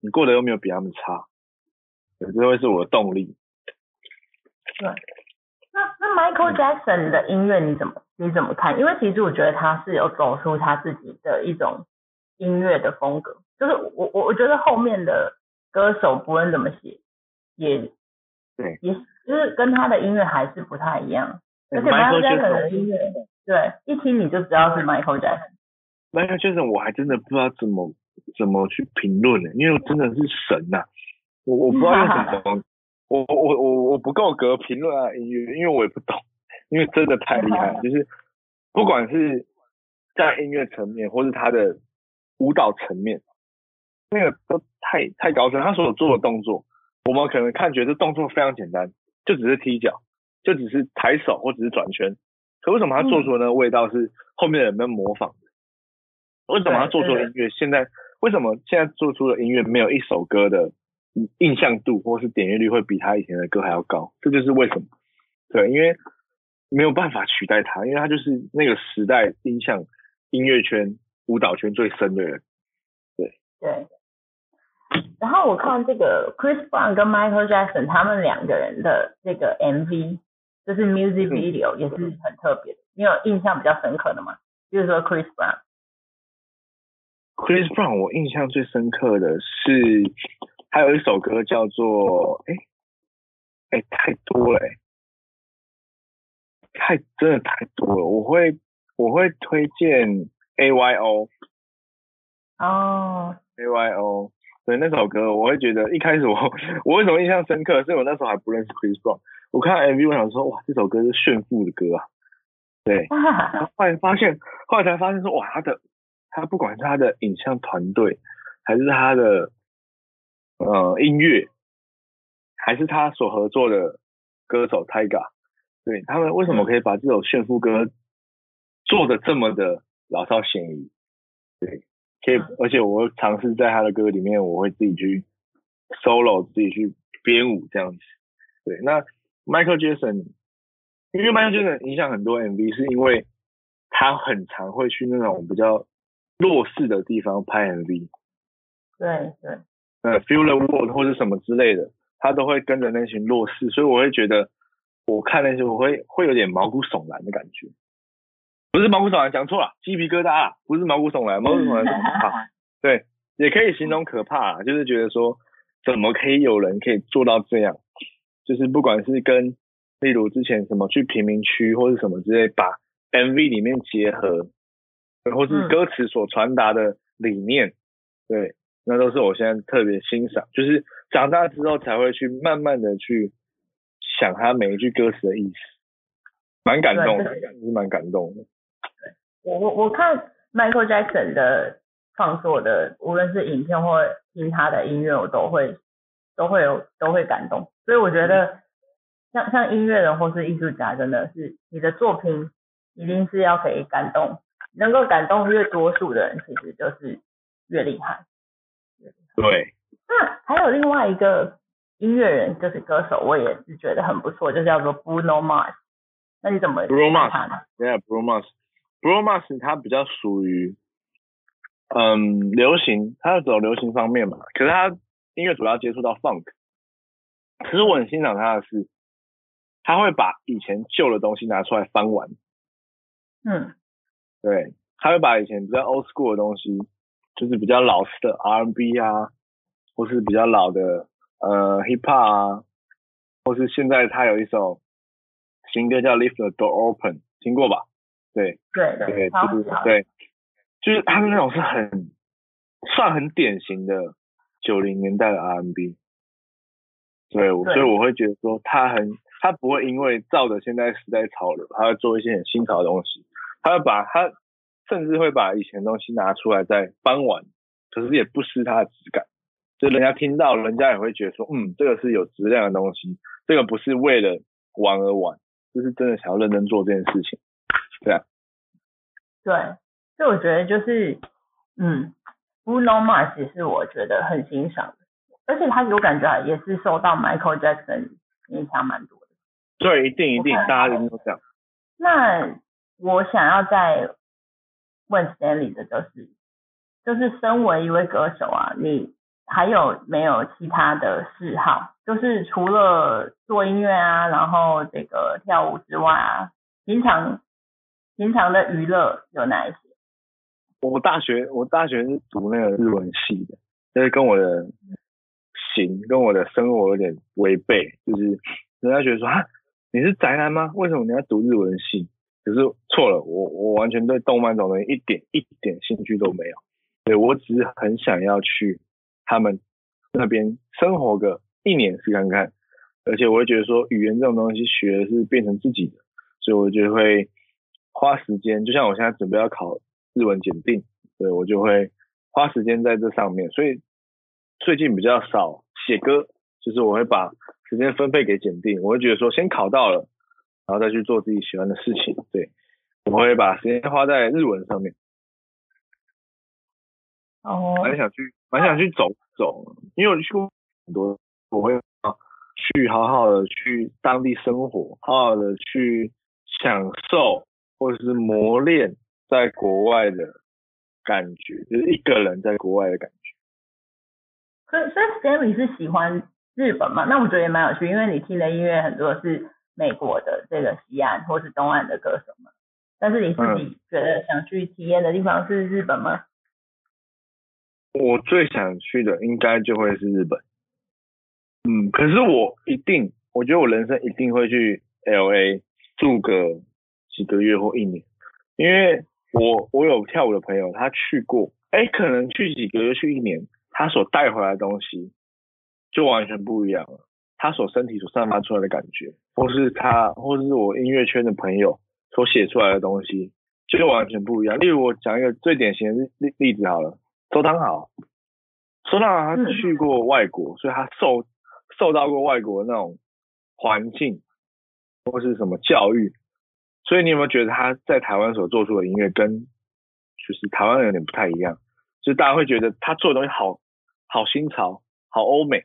你过得又没有比他们差，对，这会是我的动力。对，那那 Michael Jackson 的音乐你怎么你怎么看？因为其实我觉得他是有走出他自己的一种音乐的风格，就是我我我觉得后面的歌手不论怎么写，也对，也就是跟他的音乐还是不太一样，而且 Michael Jackson 的音乐。对，一听你就知道是 Michael Jackson。Michael Jackson，我还真的不知道怎么怎么去评论呢，因为真的是神呐、啊。我我不知道用什么，我我我我不够格评论啊音乐，因为我也不懂，因为真的太厉害，就是不管是在音乐层面，或是他的舞蹈层面，那个都太太高深。他所有做的动作，我们可能看觉得动作非常简单，就只是踢脚，就只是抬手或只是转圈。可为什么他做出的那个味道是后面的人们模仿的？为什么他做出的音乐现在？为什么现在做出的音乐没有一首歌的印象度或是点阅率会比他以前的歌还要高？这就是为什么。对，因为没有办法取代他，因为他就是那个时代音响、音乐圈、舞蹈圈最深的人。对对。然后我看这个 Chris Brown 跟 Michael Jackson 他们两个人的这个 MV，就是 music video 也是很特别的。你有印象比较深刻的吗？就是说 Chris Brown。Chris Brown，我印象最深刻的是，还有一首歌叫做，哎，哎，太多了，哎，太真的太多了。我会我会推荐 A Y O。哦。A Y O，对那首歌，我会觉得一开始我 我为什么印象深刻？是我那时候还不认识 Chris Brown，我看 MV 我想说，哇，这首歌是炫富的歌啊。对。然后后来发现，后来才发现说，哇，他的。他不管是他的影像团队，还是他的呃音乐，还是他所合作的歌手 Tyga，对他们为什么可以把这首炫富歌做的这么的老少咸宜？对，可以，而且我尝试在他的歌里面，我会自己去 solo，自己去编舞这样子。对，那 Michael Jackson，因为 Michael Jackson 影响很多 MV，是因为他很常会去那种比较。弱势的地方拍 MV，对对，呃，Feel the World 或是什么之类的，他都会跟着那群弱势，所以我会觉得，我看那些我会会有点毛骨悚然的感觉，不是毛骨悚然，讲错了，鸡皮疙瘩啊，不是毛骨悚然，毛骨悚然是可怕，对，也可以形容可怕，就是觉得说，怎么可以有人可以做到这样，就是不管是跟，例如之前什么去贫民区或者什么之类，把 MV 里面结合。或是歌词所传达的理念，嗯，对，那都是我现在特别欣赏，就是长大之后才会去慢慢的去想他每一句歌词的意思，蛮感动的，是蛮感动的。我我我看 Michael Jackson 的创作的，无论是影片或听他的音乐，我都会都会有都会感动。所以我觉得像像音乐人或是艺术家，真的是你的作品一定是要可以感动。能够感动越多数的人，其实就是越厉害。对。那还有另外一个音乐人，就是歌手，我也是觉得很不错，就叫做 Bruno Mars。那你怎么？Bruno Mars。对啊，Bruno Mars。Bruno Mars 他比较属于嗯流行，他要走流行方面嘛。可是他音乐主要接触到 Funk。可是我很欣赏他的是，他会把以前旧的东西拿出来翻玩。嗯。对，他会把以前比较 old school 的东西，就是比较老式的 R&B 啊，或是比较老的呃 hip hop 啊，或是现在他有一首新歌叫 Leave the Door Open，听过吧？对，对对对，就是对，就是他们那种是很算很典型的九零年代的 R&B，对，所以我会觉得说他很，他不会因为照着现在时代潮流，他会做一些很新潮的东西。他会把他甚至会把以前的东西拿出来再翻玩，可是也不失它的质感。就人家听到，人家也会觉得说，嗯，这个是有质量的东西，这个不是为了玩而玩，就是真的想要认真做这件事情。对啊，对，所以我觉得就是，嗯，Bruno Mars 是我觉得很欣赏的，而且他有感觉也是受到 Michael Jackson 影响蛮多的。对，一定一定，大家一定都这样。那。我想要再问 Stanley 的就是，就是身为一位歌手啊，你还有没有其他的嗜好？就是除了做音乐啊，然后这个跳舞之外啊，平常平常的娱乐有哪一些？我大学我大学是读那个日文系的，就是跟我的行跟我的生活有点违背，就是人家觉得说啊，你是宅男吗？为什么你要读日文系？可是错了，我我完全对动漫这种东西一点一点兴趣都没有。对，我只是很想要去他们那边生活个一年试看看，而且我会觉得说语言这种东西学的是变成自己的，所以我就会花时间，就像我现在准备要考日文检定，对我就会花时间在这上面，所以最近比较少写歌，就是我会把时间分配给检定，我会觉得说先考到了，然后再去做自己喜欢的事情，对，我会把时间花在日文上面。哦，蛮想去，蛮想去走走，因为我去过很多，我会去好好的去当地生活，好好的去享受或者是磨练在国外的感觉，就是一个人在国外的感觉。所以，所以 Stanley 是喜欢日本嘛？那我觉得也蛮有趣，因为你听的音乐很多是美国的这个西岸或是东岸的歌手嘛。但是你自己觉得想去体验的地方是日本吗？我最想去的应该就会是日本，嗯，可是我一定，我觉得我人生一定会去 LA 住个几个月或一年，因为我我有跳舞的朋友，他去过，哎，可能去几个月去一年，他所带回来的东西就完全不一样了，他所身体所散发出来的感觉，或是他，或是我音乐圈的朋友所写出来的东西，就完全不一样。例如我讲一个最典型的例例子好了。周汤豪，周汤豪他去过外国，所以他受受到过外国的那种环境或是什么教育，所以你有没有觉得他在台湾所做出的音乐跟就是台湾人有点不太一样？就是大家会觉得他做的东西好好新潮，好欧美，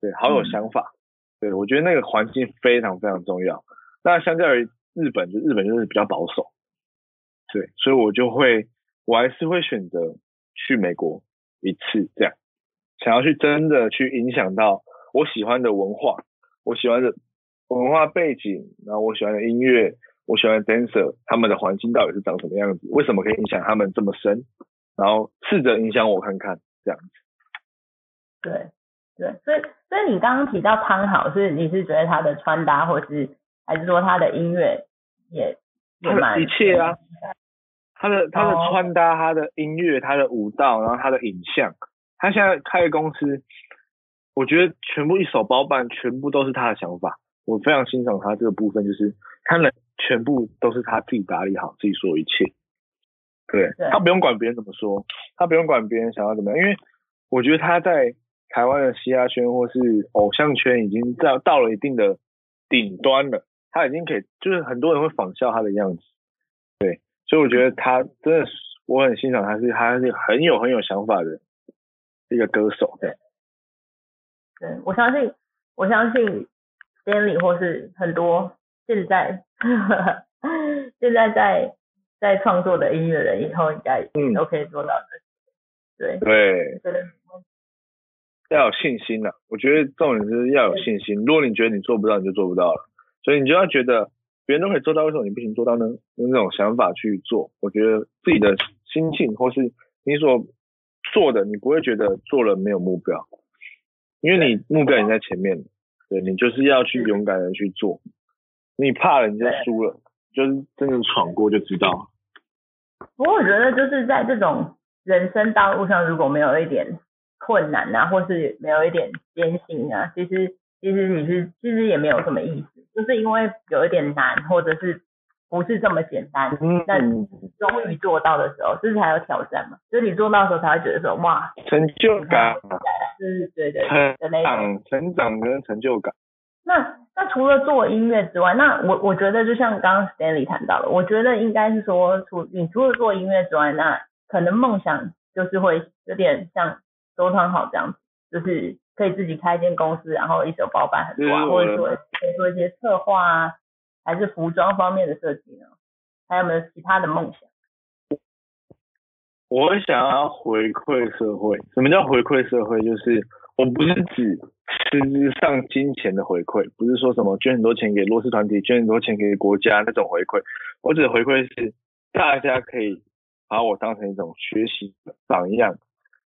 对，好有想法，对，我觉得那个环境非常非常重要。那相较于日本，就日本就是比较保守，对，所以我就会我还是会选择。去美国一次，这样想要去真的去影响到我喜欢的文化，我喜欢的文化背景，然后我喜欢的音乐，我喜欢的 dancer，他们的环境到底是长什么样子？为什么可以影响他们这么深？然后试着影响我看看，这样子。对对，所以所以你刚刚提到汤好，是你是觉得他的穿搭，或是还是说他的音乐也也蛮一切啊？他的他的穿搭、他的音乐、他的舞蹈，然后他的影像，他现在开的公司，我觉得全部一手包办，全部都是他的想法。我非常欣赏他这个部分，就是他能全部都是他自己打理好自己所有一切。对，对他不用管别人怎么说，他不用管别人想要怎么样，因为我觉得他在台湾的嘻哈圈或是偶像圈已经到到了一定的顶端了，他已经可以，就是很多人会仿效他的样子。对。所以我觉得他真的是，我很欣赏他，是他是很有很有想法的一个歌手。对，对，我相信，我相信 Stanley 或是很多现在 现在在在创作的音乐人，以后应该都可以做到的。对对，要有信心呐、啊！我觉得重点是要有信心。如果你觉得你做不到，你就做不到了。所以你就要觉得。别人都可以做到，为什么你不行做到呢？用这种想法去做，我觉得自己的心境或是你所做的，你不会觉得做了没有目标，因为你目标已经在前面，对，你就是要去勇敢的去做，你怕了你就输了，就是真正闯过就知道。不过我觉得就是在这种人生道路上，如果没有一点困难啊，或是没有一点艰辛啊，其实其实你是其实也没有什么意思。就是因为有一点难，或者是不是这么简单，但终于做到的时候，这是还有挑战嘛？就是你做到的时候，才会觉得说哇，成就感，是，对对，成长，成长跟成就感。那那除了做音乐之外，那我我觉得就像刚刚 Stanley 谈到了，我觉得应该是说，除你除了做音乐之外，那可能梦想就是会有点像周汤豪这样子，就是。可以自己开一间公司，然后一手包办很多啊，或者说可以做一些策划啊，还是服装方面的设计呢？还有没有其他的梦想？我想要回馈社会。什么叫回馈社会？就是我不是指实质上金钱的回馈，不是说什么捐很多钱给弱势团体，捐很多钱给国家那种回馈。我指的回馈是大家可以把我当成一种学习的榜样。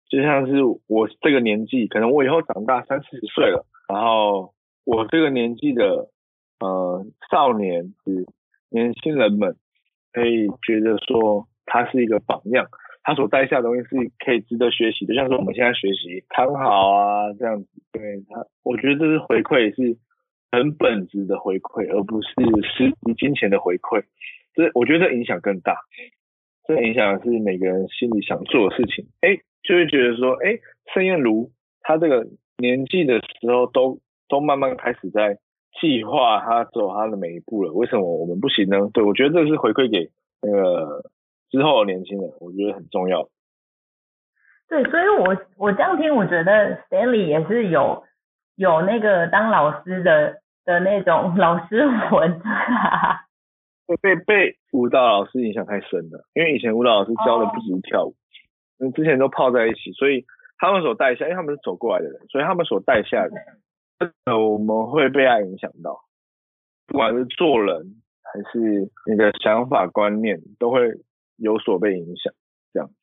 就像是我这个年纪，可能我以后长大三四十岁了，然后我这个年纪的呃少年是年轻人们，可以觉得说他是一个榜样，他所带下的东西是可以值得学习的，像是我们现在学习汤豪啊这样子，对他，我觉得这是回馈，是很本质的回馈，而不是实际金钱的回馈。这我觉得这影响更大。这影响是每个人心里想做的事情。哎，就会觉得说，哎，盛彦如他这个年纪的时候，都都慢慢开始在计划他走他的每一步了。为什么我们不行呢？对，我觉得这是回馈给那个之后的年轻人，我觉得很重要。对，所以我我这样听，我觉得 Stanley 也是有有那个当老师的的那种老师魂，被被舞蹈老师影响太深了，因为以前舞蹈老师教的不只是跳舞，嗯、oh.，之前都泡在一起，所以他们所带下，因为他们是走过来的人，所以他们所带下的，呃，我们会被他影响到，不管是做人还是你的想法观念，都会有所被影响，这样子。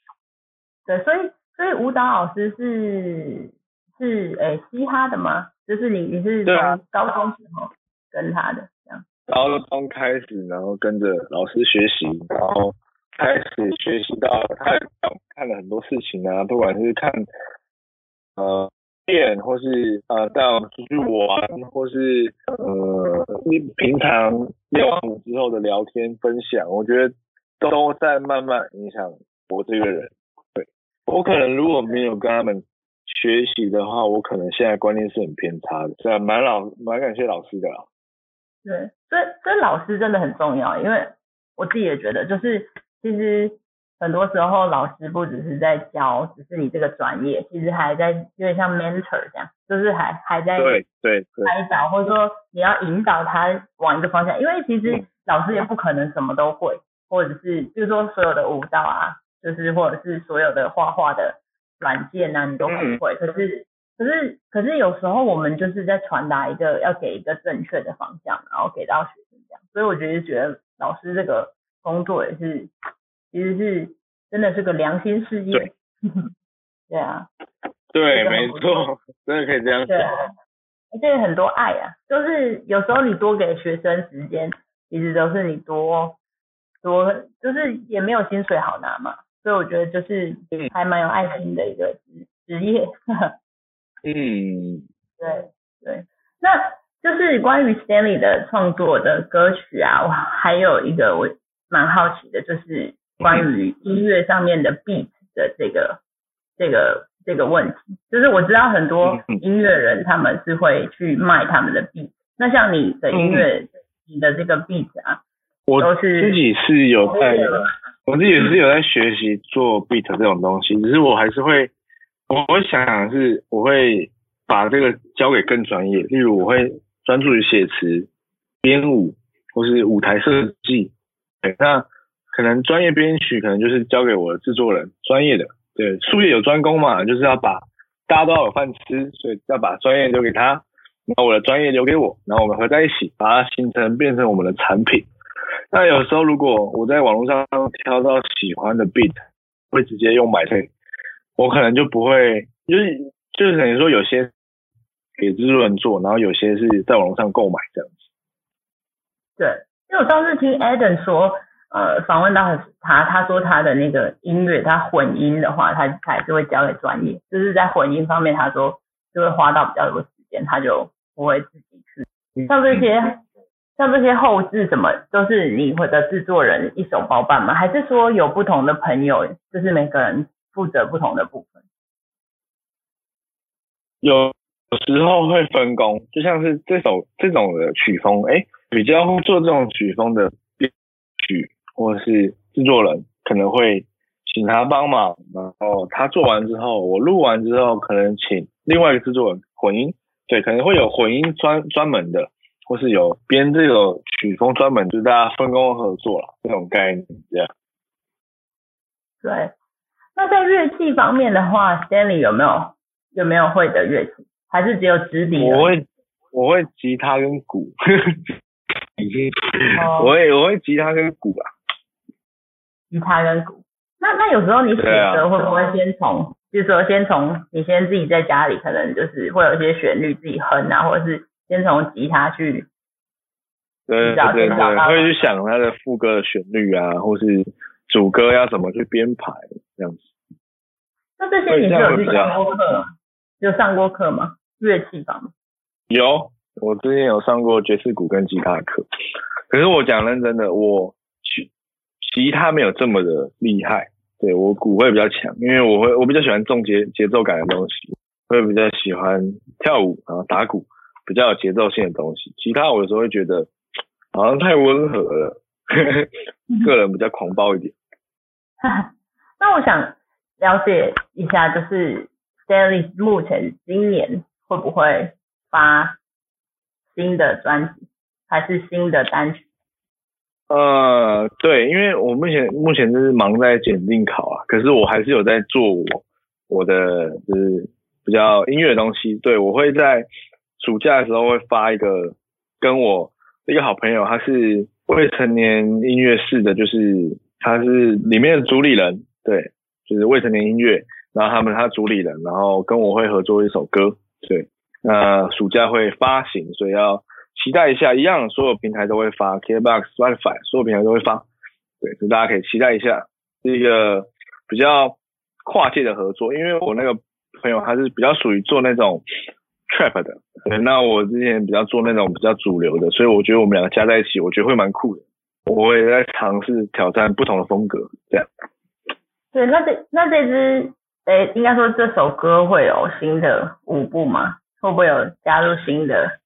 对，所以。所以舞蹈老师是是诶、欸、嘻哈的吗？就是你你是从高中时候跟他的这样。高中开始，然后跟着老师学习，然后开始学习到他看了很多事情啊，不管是看呃电，或是呃带我们出去玩，或是呃你平常练完舞之后的聊天分享，我觉得都在慢慢影响我这个人。对我可能如果没有跟他们学习的话，我可能现在观念是很偏差的。对啊，蛮老蛮感谢老师的啦。对，所以所以老师真的很重要，因为我自己也觉得，就是其实很多时候老师不只是在教，只是你这个专业，其实还在有点像 mentor 这样，就是还还在对对开导，或者说你要引导他往一个方向，因为其实老师也不可能什么都会，或者是就是说所有的舞蹈啊。就是或者是所有的画画的软件啊，你都很会。可是可是可是有时候我们就是在传达一个要给一个正确的方向，然后给到学生这样。所以我觉得觉得老师这个工作也是其实是真的是个良心事业。对，对啊。对，没错，真的可以这样说。对，而且很多爱啊，就是有时候你多给学生时间，其实都是你多多就是也没有薪水好拿嘛。所以我觉得就是还蛮有爱心的一个职职业。嗯，对对，那就是关于 Stanley 的创作的歌曲啊，我还有一个我蛮好奇的，就是关于音乐上面的 beat 的这个这个这个问题。就是我知道很多音乐人他们是会去卖他们的 beat，那像你的音乐，你的这个 beat 啊，我自己是有在。我自己也是有在学习做 beat 这种东西，只是我还是会，我会想想是，我会把这个交给更专业，例如我会专注于写词、编舞或是舞台设计。对，那可能专业编曲可能就是交给我的制作人，专业的。对，术业有专攻嘛，就是要把大家都要有饭吃，所以要把专业留给他，那我的专业留给我，然后我们合在一起，把它形成变成我们的产品。那有时候，如果我在网络上挑到喜欢的 beat，会直接用买配，我可能就不会，就是就是等于说有些给制作人做，然后有些是在网络上购买这样子。对，因为我上次听 Adam 说，呃，访问到他，他说他的那个音乐，他混音的话，他他还是会交给专业，就是在混音方面，他说就会花到比较多时间，他就不会自己去，像这些。像这些后置什么都是你或者制作人一手包办吗？还是说有不同的朋友，就是每个人负责不同的部分？有时候会分工，就像是这首这种的曲风，哎，比较会做这种曲风的编曲或是制作人，可能会请他帮忙，然后他做完之后，我录完之后，可能请另外一个制作人混音，对，可能会有混音专专门的。或是有编这个曲风专门，就是大家分工合作了这种概念，这样。对，那在乐器方面的话，Stanley 有没有有没有会的乐器？还是只有直笛？我会我会吉他跟鼓，我会我会吉他跟鼓啊。吉他跟鼓，那那有时候你写歌会不会先从，啊、就是说先从你先自己在家里，可能就是会有一些旋律自己哼啊，或者是。先从吉他去，对对对，会去想他的副歌的旋律啊，或是主歌要怎么去编排这样子。那这些你是有去上过课吗？有上过课吗？乐器方面？有我之前有上过爵士鼓跟吉他课，可是我讲认真的，我吉吉他没有这么的厉害，对，我鼓会比较强，因为我会我比较喜欢重节节奏感的东西，会比较喜欢跳舞然后打鼓比较有节奏性的东西，其他我有时候会觉得 好像太温和了，个人比较狂暴一点。那我想了解一下，就是 Stanley 目前今年会不会发新的专辑，还是新的单曲？呃，对，因为我目前目前就是忙在检定考啊，可是我还是有在做我我的就是比较音乐的东西。对，我会在暑假的时候会发一个跟我一个好朋友，他是未成年音乐室的，就是他是里面的主理人。对，就是未成年音乐，然后他们他主理人，然后跟我会合作一首歌，对，那暑假会发行，所以要期待一下，一样所有平台都会发，KBox、Spotify 所有平台都会发，对，所以大家可以期待一下，是一个比较跨界的合作，因为我那个朋友他是比较属于做那种 trap 的，对，那我之前比较做那种比较主流的，所以我觉得我们两个加在一起，我觉得会蛮酷的，我也在尝试挑战不同的风格，这样。对，那这那这支，诶，应该说这首歌会有新的舞步吗？会不会有加入新的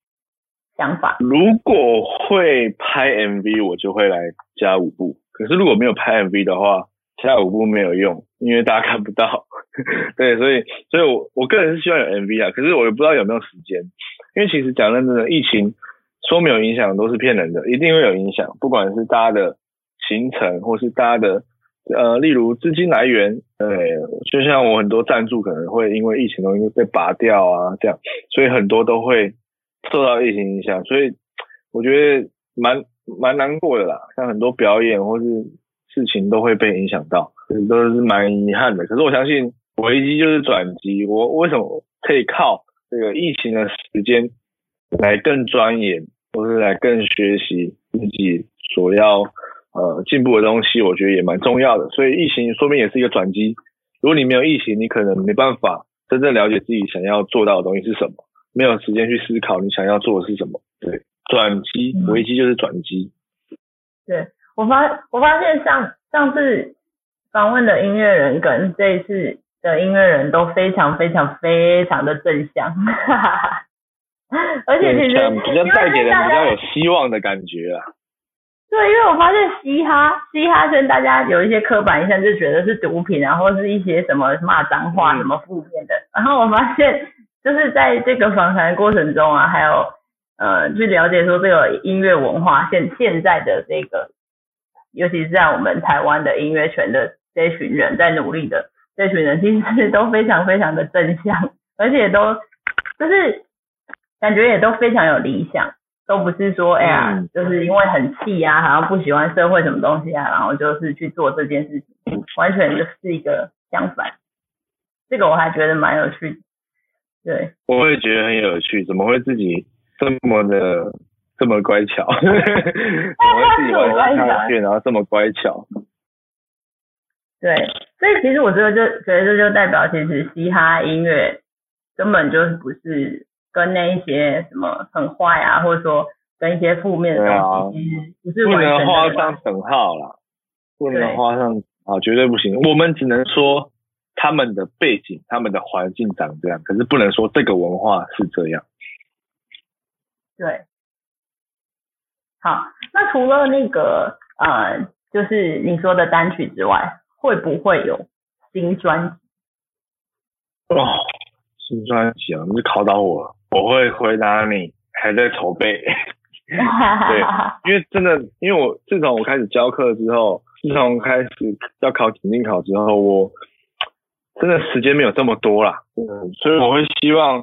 想法？如果会拍 MV，我就会来加舞步。可是如果没有拍 MV 的话，加舞步没有用，因为大家看不到。对，所以，所以我我个人是希望有 MV 啊。可是我也不知道有没有时间，因为其实讲真的，疫情说没有影响都是骗人的，一定会有影响。不管是大家的行程，或是大家的。呃，例如资金来源，呃，就像我很多赞助可能会因为疫情东西被拔掉啊，这样，所以很多都会受到疫情影响，所以我觉得蛮蛮难过的啦。像很多表演或是事情都会被影响到，都是蛮遗憾的。可是我相信危机就是转机，我为什么可以靠这个疫情的时间来更钻研，或是来更学习自己所要。呃，进步的东西我觉得也蛮重要的，所以疫情说不定也是一个转机。如果你没有疫情，你可能没办法真正了解自己想要做到的东西是什么，没有时间去思考你想要做的是什么。对，转机，危机就是转机。对，我发我发现上上次访问的音乐人跟这一次的音乐人都非常非常非常的正向，哈哈哈。而且其实比较带给人比较有希望的感觉啊。对，因为我发现嘻哈嘻哈圈大家有一些刻板印象，就觉得是毒品啊，或是一些什么骂脏话、什么负面的。然后我发现，就是在这个访谈过程中啊，还有呃，去了解说这个音乐文化现现在的这个，尤其是在我们台湾的音乐圈的这群人在努力的这群人，其实都非常非常的正向，而且都就是感觉也都非常有理想。都不是说，哎呀，就是因为很气啊，好像不喜欢社会什么东西啊，然后就是去做这件事情，完全就是一个相反。这个我还觉得蛮有趣的，对。我也觉得很有趣，怎么会自己这么的这么乖巧？怎么会自己玩下去，然后这么乖巧？对，所以其实我觉得就觉得这就代表，其实嘻哈音乐根本就是不是。跟那一些什么很坏啊，或者说跟一些负面的东西，不是不能画上等号啦，不能画上啊，绝对不行。我们只能说他们的背景、他们的环境长这样，可是不能说这个文化是这样。对，好，那除了那个呃，就是你说的单曲之外，会不会有新专辑？哦，新专辑啊，你是考倒我了。我会回答你，还在筹备。对，因为真的，因为我自从我开始教课之后，自从开始要考检定考之后，我真的时间没有这么多啦。嗯，所以我会希望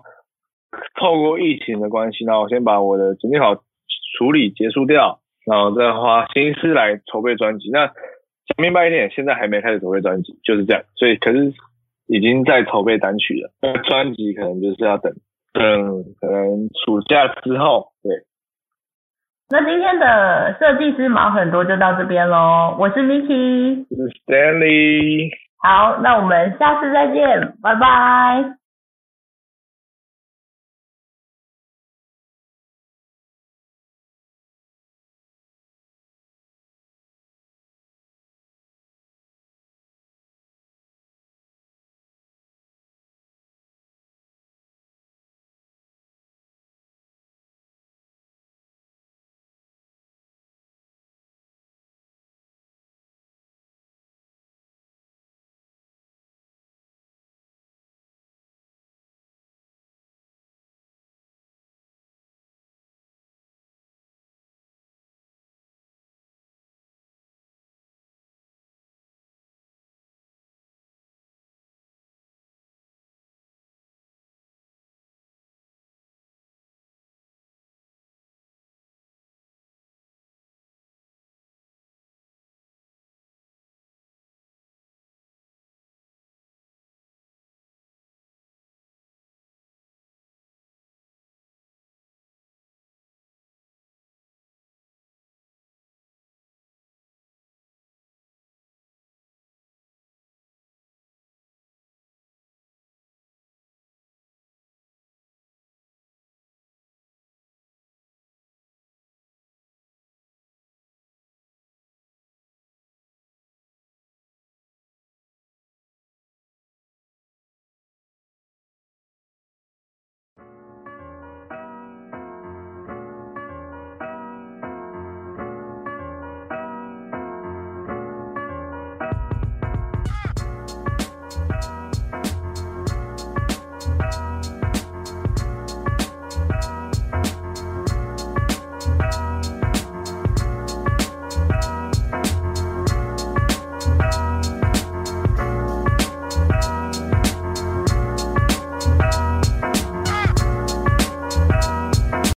透过疫情的关系，然后我先把我的检定考处理结束掉，然后再花心思来筹备专辑。那讲明白一点，现在还没开始筹备专辑，就是这样。所以可是已经在筹备单曲了，那专辑可能就是要等。等，可能暑假之后，对。那今天的设计师毛很多就到这边喽，我是 Micky，我是 Stanley。好，那我们下次再见，拜拜。